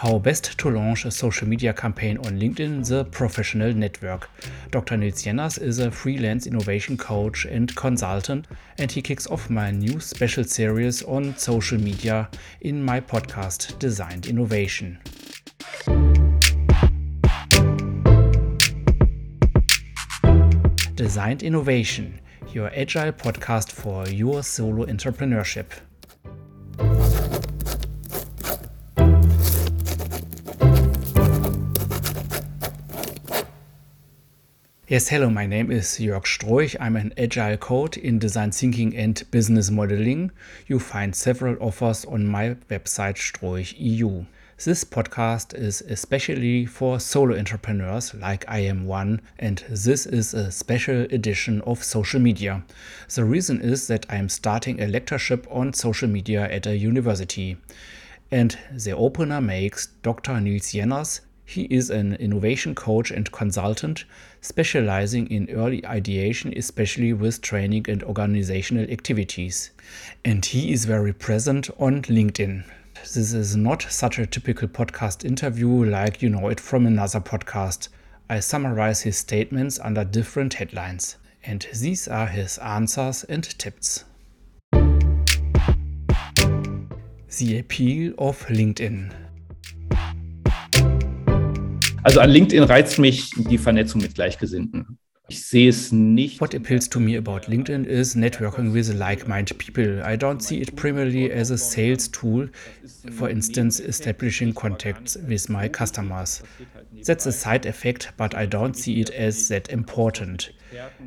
How best to launch a social media campaign on LinkedIn, the professional network. Dr. Nils Jeners is a freelance innovation coach and consultant, and he kicks off my new special series on social media in my podcast, Designed Innovation. Designed Innovation, your agile podcast for your solo entrepreneurship. Yes, hello, my name is Jörg Stroich. I'm an agile coach in design thinking and business modeling. You find several offers on my website Stroich.eu. This podcast is especially for solo entrepreneurs like I am one, and this is a special edition of social media. The reason is that I am starting a lectureship on social media at a university. And the opener makes Dr. Nils Jeners he is an innovation coach and consultant specializing in early ideation, especially with training and organizational activities. And he is very present on LinkedIn. This is not such a typical podcast interview like you know it from another podcast. I summarize his statements under different headlines. And these are his answers and tips. The appeal of LinkedIn. Also an LinkedIn reizt mich die Vernetzung mit Gleichgesinnten. Ich sehe es nicht. What appeals to me about LinkedIn is networking with like-minded people. I don't see it primarily as a sales tool, for instance, establishing contacts with my customers. That's a side effect, but I don't see it as that important.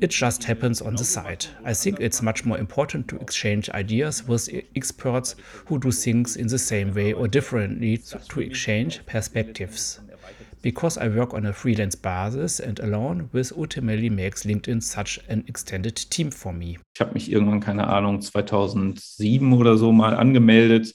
It just happens on the side. I think it's much more important to exchange ideas with experts who do things in the same way or differently to exchange perspectives because I work on a freelance basis and alone, this ultimately makes LinkedIn such an extended team for me. Ich habe mich irgendwann, keine Ahnung, 2007 oder so mal angemeldet,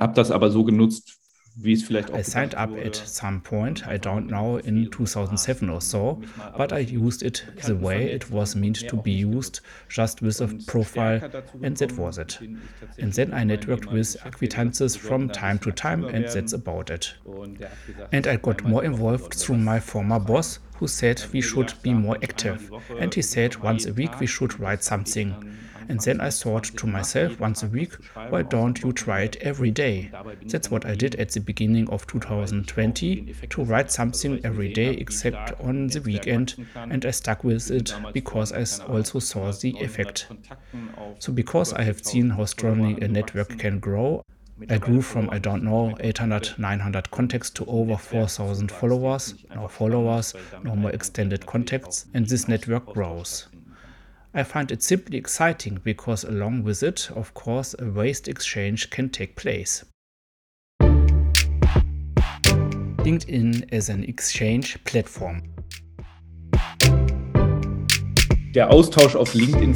habe das aber so genutzt wie es vielleicht auch I signed up at some point, I don't know, in 2007 or so, but I used it the way it was meant to be used, just with a profile, and that was it. And then I networked with acquaintances from time to time, and that's about it. And I got more involved through my former boss, who said we should be more active. And he said once a week we should write something. And then I thought to myself once a week, why don't you try it every day? That's what I did at the beginning of 2020 to write something every day except on the weekend, and I stuck with it because I also saw the effect. So, because I have seen how strongly a network can grow, I grew from, I don't know, 800, 900 contacts to over 4,000 followers, no followers, no more extended contacts, and this network grows. I find it simply exciting because, along with it, of course, a waste exchange can take place. LinkedIn as an exchange platform. Der Austausch auf LinkedIn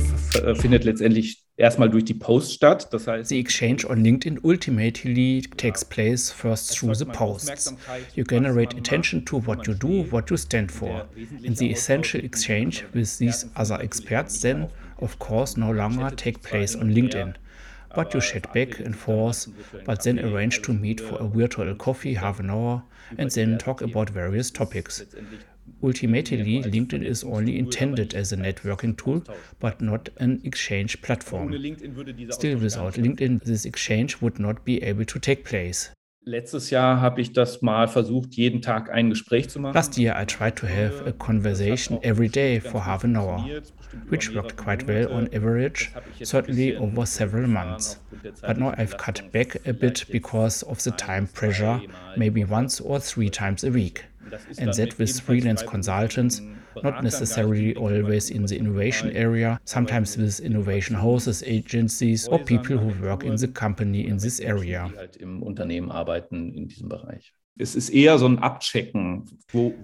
findet letztendlich erstmal durch die Posts statt. Das heißt, the exchange on LinkedIn ultimately takes place first through the posts. You generate attention to what you do, what you stand for. And the essential exchange with these other experts then, of course, no longer take place on LinkedIn. But you chat back and forth, but then arrange to meet for a virtual coffee half an hour and then talk about various topics. Ultimately, LinkedIn is only intended as a networking tool, but not an exchange platform. Still, without LinkedIn, this exchange would not be able to take place. Letztes Jahr habe ich das mal versucht, jeden Tag ein Gespräch zu machen. Last year I tried to have a conversation every day for half an hour, which worked quite well on average, certainly over several months. But now I've cut back a bit because of the time pressure, maybe once or three times a week and that with freelance consultants, not necessarily always in the innovation area, sometimes with innovation houses, agencies, or people who work in the company in this area. Es ist eher so ein Abchecken.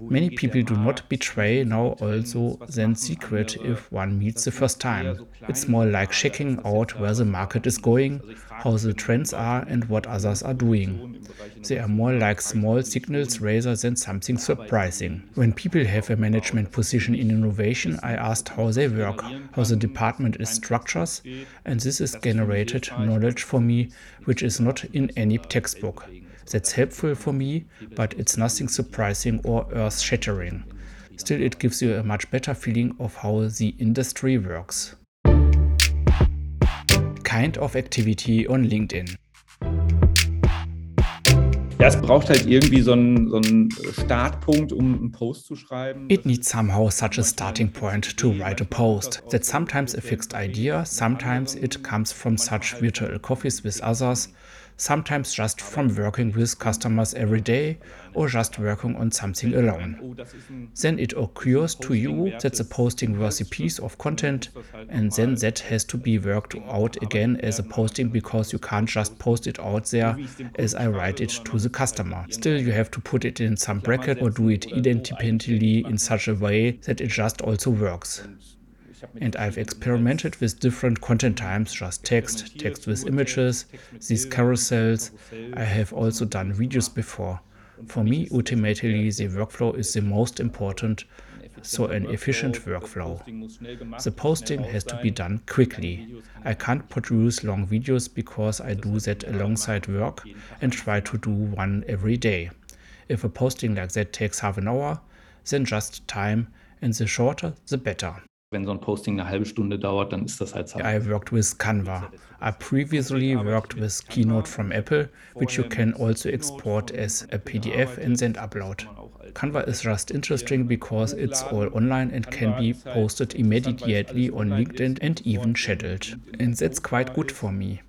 Many people do not betray now also than secret if one meets the first time. It's more like checking out where the market is going, how the trends are and what others are doing. They are more like small signals rather than something surprising. When people have a management position in innovation, I asked how they work, how the department is structured, and this is generated knowledge for me which is not in any textbook. That's helpful for me, but it's nothing surprising or earth shattering. Still, it gives you a much better feeling of how the industry works. Kind of activity on LinkedIn. Ja, es braucht halt irgendwie so einen, so einen Startpunkt, um einen Post zu schreiben. It needs somehow such a starting point to write a post. That's sometimes a fixed idea, sometimes it comes from such virtual coffees with others, sometimes just from working with customers every day or just working on something alone. Then it occurs to you that the posting was a piece of content, and then that has to be worked out again as a posting because you can't just post it out there as I write it to the customer. Still, you have to put it in some bracket or do it independently in such a way that it just also works. And I've experimented with different content types, just text, text with images, these carousels. I have also done videos before. For me, ultimately, the workflow is the most important, so an efficient workflow. The posting has to be done quickly. I can't produce long videos because I do that alongside work and try to do one every day. If a posting like that takes half an hour, then just time, and the shorter, the better. Wenn so ein Posting eine halbe Stunde dauert, dann ist das halt I worked with Canva. I previously worked with Keynote from Apple, which you can also export as a PDF and then upload. Canva is just interesting because it's all online and can be posted immediately on LinkedIn and even scheduled. And that's quite good for me.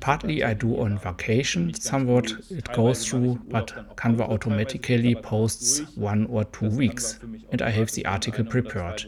Partly I do on vacation, somewhat it goes through, but Canva automatically posts one or two weeks, and I have the article prepared.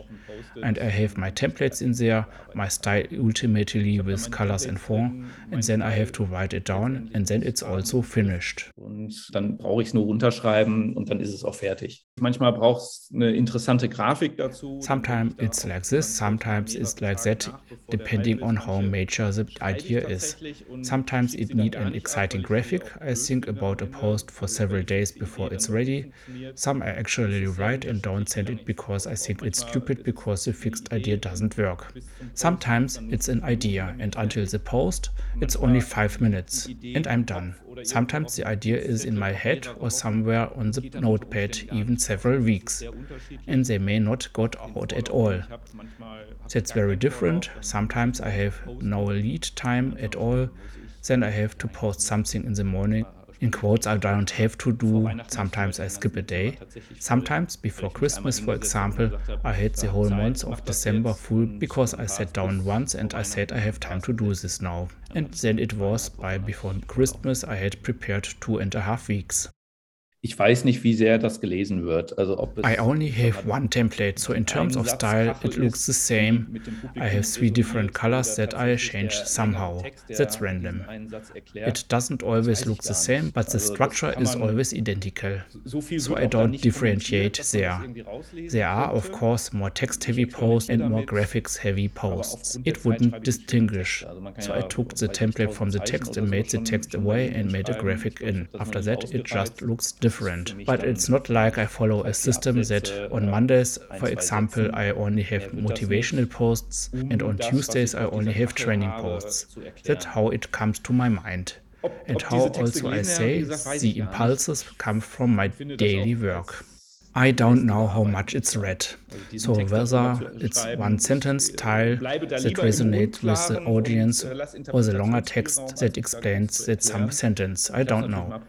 And I have my templates in there, my style ultimately with colors and font, and then I have to write it down, and then it's also finished. Und dann brauche ich es nur runterschreiben und dann ist es auch fertig. Manchmal braucht es eine interessante Grafik dazu. Sometimes it's like this, sometimes it's like that, depending on how major the idea is. Sometimes it needs an exciting graphic. I think about a post for several days before it's ready. Some I actually write and don't send it because I think it's stupid because the fixed idea doesn't work. Sometimes it's an idea and until the post, it's only five minutes and I'm done. Sometimes the idea is in my head or somewhere on the notepad, even several weeks, and they may not go out at all. That's very different. Sometimes I have no lead time at all. Then I have to post something in the morning. In quotes, I don't have to do. Sometimes I skip a day. Sometimes, before Christmas, for example, I had the whole month of December full because I sat down once and I said I have time to do this now. And then it was by before Christmas I had prepared two and a half weeks. Ich weiß nicht, wie sehr das gelesen wird. Also ob I only have one template, so in terms of style, it looks the same. I have three different colors that I change somehow. That's random. It doesn't always look the same, but the structure is always identical. So I don't differentiate there. There are, of course, more text-heavy posts and more graphics-heavy posts. It wouldn't distinguish. So I took the template from the text and made the text away and made a graphic in. After that, it just looks different different. But it's not like I follow a system that on Mondays, for example, I only have motivational posts, and on Tuesdays, I only have training posts. That's how it comes to my mind. And how also I say the impulses come from my daily work. I don't know how much it's read. So whether it's one sentence style that resonates with the audience or the longer text that explains that some sentence, I don't know.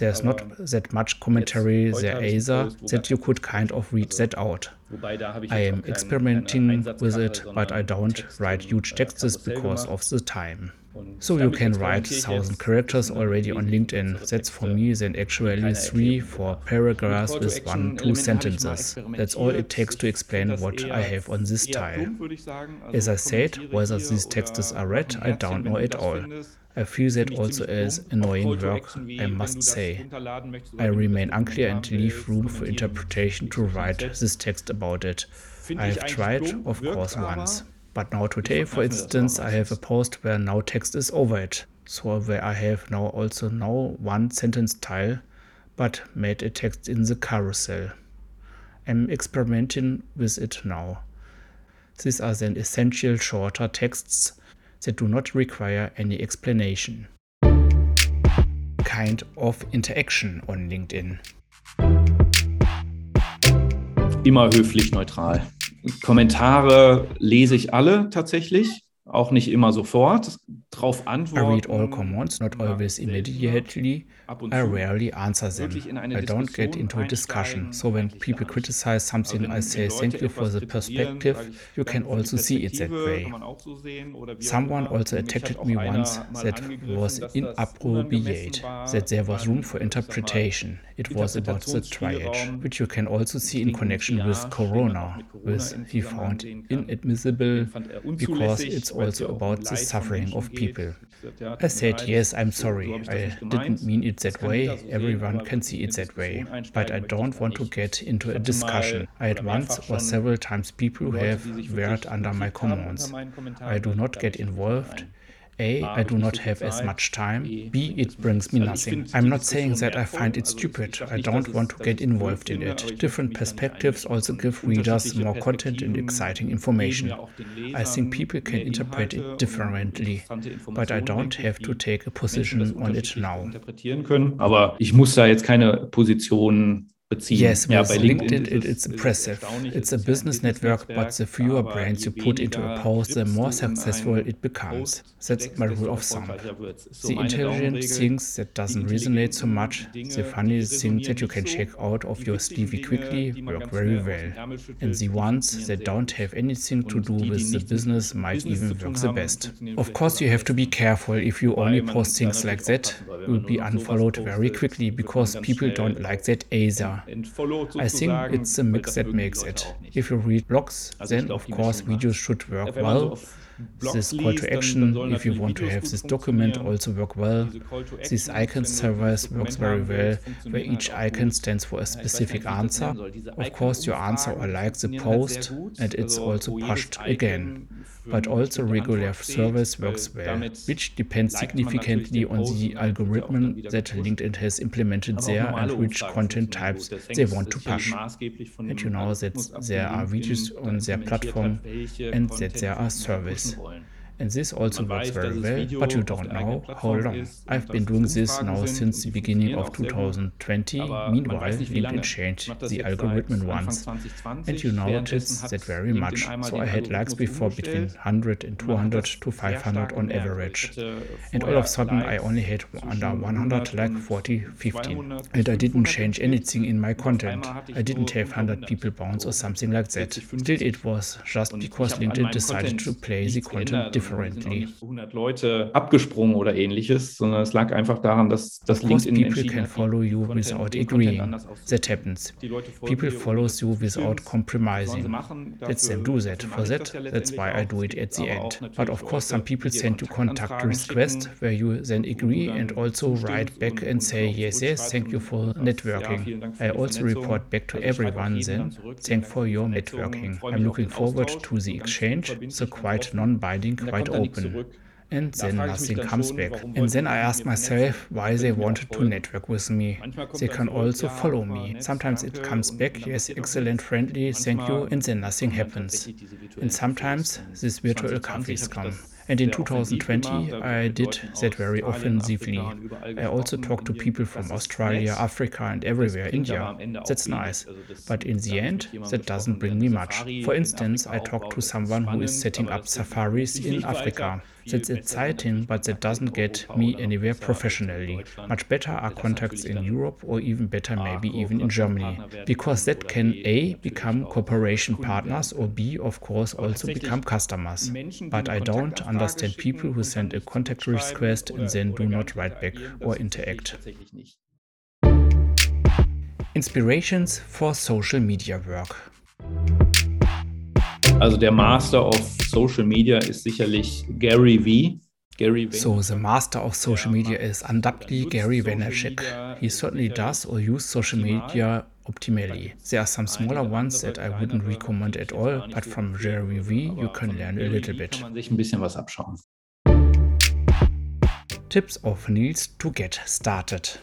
There's not that much commentary there either that you could kind of read that out. I am experimenting with it, but I don't write huge texts because of the time. So you can write 1000 characters already on LinkedIn. That's for me then actually three, four paragraphs with one, two sentences. That's all it takes to explain what I have on this tile. As I said, whether these texts are read, I don't know at all. I feel that also as annoying work, I must say. I remain unclear and leave room for interpretation to write this text about it. I have tried, of course, once. But now today, for instance, I have a post where now text is over it. So where I have now also now one sentence tile, but made a text in the carousel. I'm experimenting with it now. These are then essential shorter texts that do not require any explanation. kind of interaction on LinkedIn? Immer höflich neutral. Kommentare lese ich alle tatsächlich auch nicht immer sofort drauf antworten. I read all comments, not always immediately. I rarely answer them. I don't get into a discussion. So when people criticize something, I say thank you for the perspective. You can also see it that way. Someone also attacked me once that was inappropriate, that there was room for interpretation. It was about the triage, which you can also see in connection with Corona, which he found inadmissible because it's also about the suffering of people. I said, yes, I'm sorry. I didn't mean it that way. Everyone can see it that way. But I don't want to get into a discussion. I had once or several times people who have word under my comments. I do not get involved. A, I do not have as much time. B, it brings me nothing. I'm not saying that I find it stupid. I don't want to get involved in it. Different perspectives also give readers more content and exciting information. I think people can interpret it differently, but I don't have to take a position on it now. Aber ich muss da jetzt keine Position beziehen. Yes, yeah, by LinkedIn, LinkedIn it's impressive. It's a business network, but the fewer brains you put into a post, the more successful it becomes. That's my rule of thumb. The intelligent things that doesn't resonate so much, the funny things that you can check out of your CV quickly work very well. And the ones that don't have anything to do with the business might even work the best. Of course, you have to be careful if you only post things like that. You'll be unfollowed very quickly because people don't like that either. I think it's a mix that makes it. If you read blogs, then of course videos should work well. This call to action, if you want to have this document, also work well. This icon service works very well, where each icon stands for a specific answer. Of course, your answer or like the post, and it's also pushed again but also regular service works well, which depends significantly on the algorithm that LinkedIn has implemented there and which content types they want to push. And you know that there are videos on their platform and that there are services wissen. And this also works very well, but you don't know how long. I've been doing this now since the beginning of 2020. Meanwhile, LinkedIn changed the algorithm once. And you notice that very much. So I had likes before between 100 and 200 to 500 on average. And all of a sudden I only had under 100 like 40, 15. And I didn't change anything in my content. I didn't have 100 people bounce or something like that. Still, it was just because LinkedIn decided to play the content differently differently. 100 Leute abgesprungen oder ähnliches, sondern es lag einfach daran, dass das LinkedIn people can follow you without agreeing. That happens. People follow you without compromising. Let them do that. For that, that's why I do it at the end. But of course, some people send you contact request where you then agree and also write back and say yes, yes, thank you for networking. I also report back to everyone then, thank for your networking. I'm looking forward to the exchange, so quite non-binding, quite open. And then nothing comes back. And then I ask myself why they wanted to network with me. They can also follow me. Sometimes it comes back, yes, excellent, friendly, thank you, and then nothing happens. And sometimes these virtual coffees come. And in 2020, I did that very offensively. I also talked to people from Australia, Africa, and everywhere, India. That's nice. But in the end, that doesn't bring me much. For instance, I talked to someone who is setting up safaris in Africa. That's exciting, but that doesn't get me anywhere professionally. Much better are contacts in Europe or even better, maybe even in Germany. Because that can A, become cooperation partners or B, of course, also become customers. But I don't understand people who send a contact request and then do not write back or interact. Inspirations for social media work. Also der Master of Social Media ist sicherlich Gary V. Gary so the master of social media is undoubtedly Gary Vaynerchuk. He certainly does or use social media optimally. There are some smaller ones that I wouldn't recommend at all, but from Gary V you can learn a little bit. Kann man sich ein bisschen was abschauen. Tips of Nils to get started.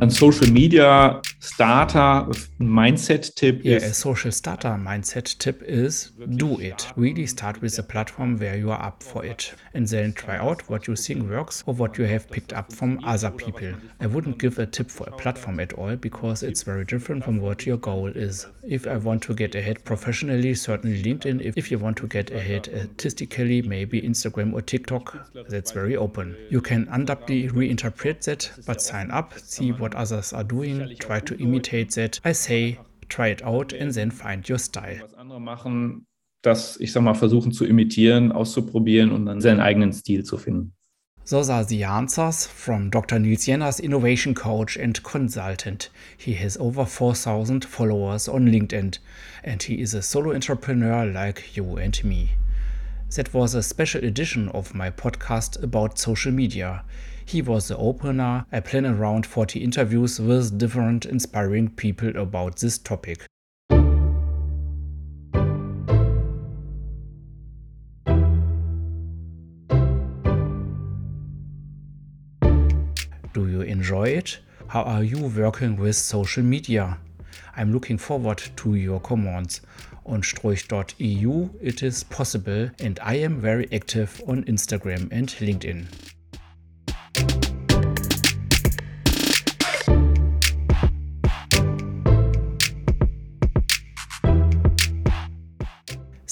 On social media, starter mindset tip yeah, is a social starter mindset tip is do it. Really start with a platform where you are up for it and then try out what you think works or what you have picked up from other people. I wouldn't give a tip for a platform at all because it's very different from what your goal is. If I want to get ahead professionally, certainly LinkedIn. If, if you want to get ahead artistically, maybe Instagram or TikTok, that's very open. You can undoubtedly reinterpret that, but sign up, see what others are doing, try to imitate that. I say, try it out and then find your style. Was andere machen, das, ich sag mal, versuchen zu imitieren, auszuprobieren und dann seinen eigenen Stil zu finden. Those are the answers from Dr. Nils Jenners, innovation coach and consultant. He has over 4,000 followers on LinkedIn and he is a solo entrepreneur like you and me. That was a special edition of my podcast about social media. He was the opener. I plan around 40 interviews with different inspiring people about this topic. Do you enjoy it? How are you working with social media? I'm looking forward to your comments. On stroich.eu it is possible and I am very active on Instagram and LinkedIn.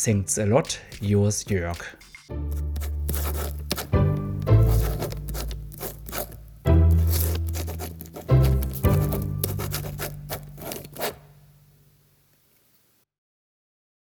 Thanks a lot, yours Jörg.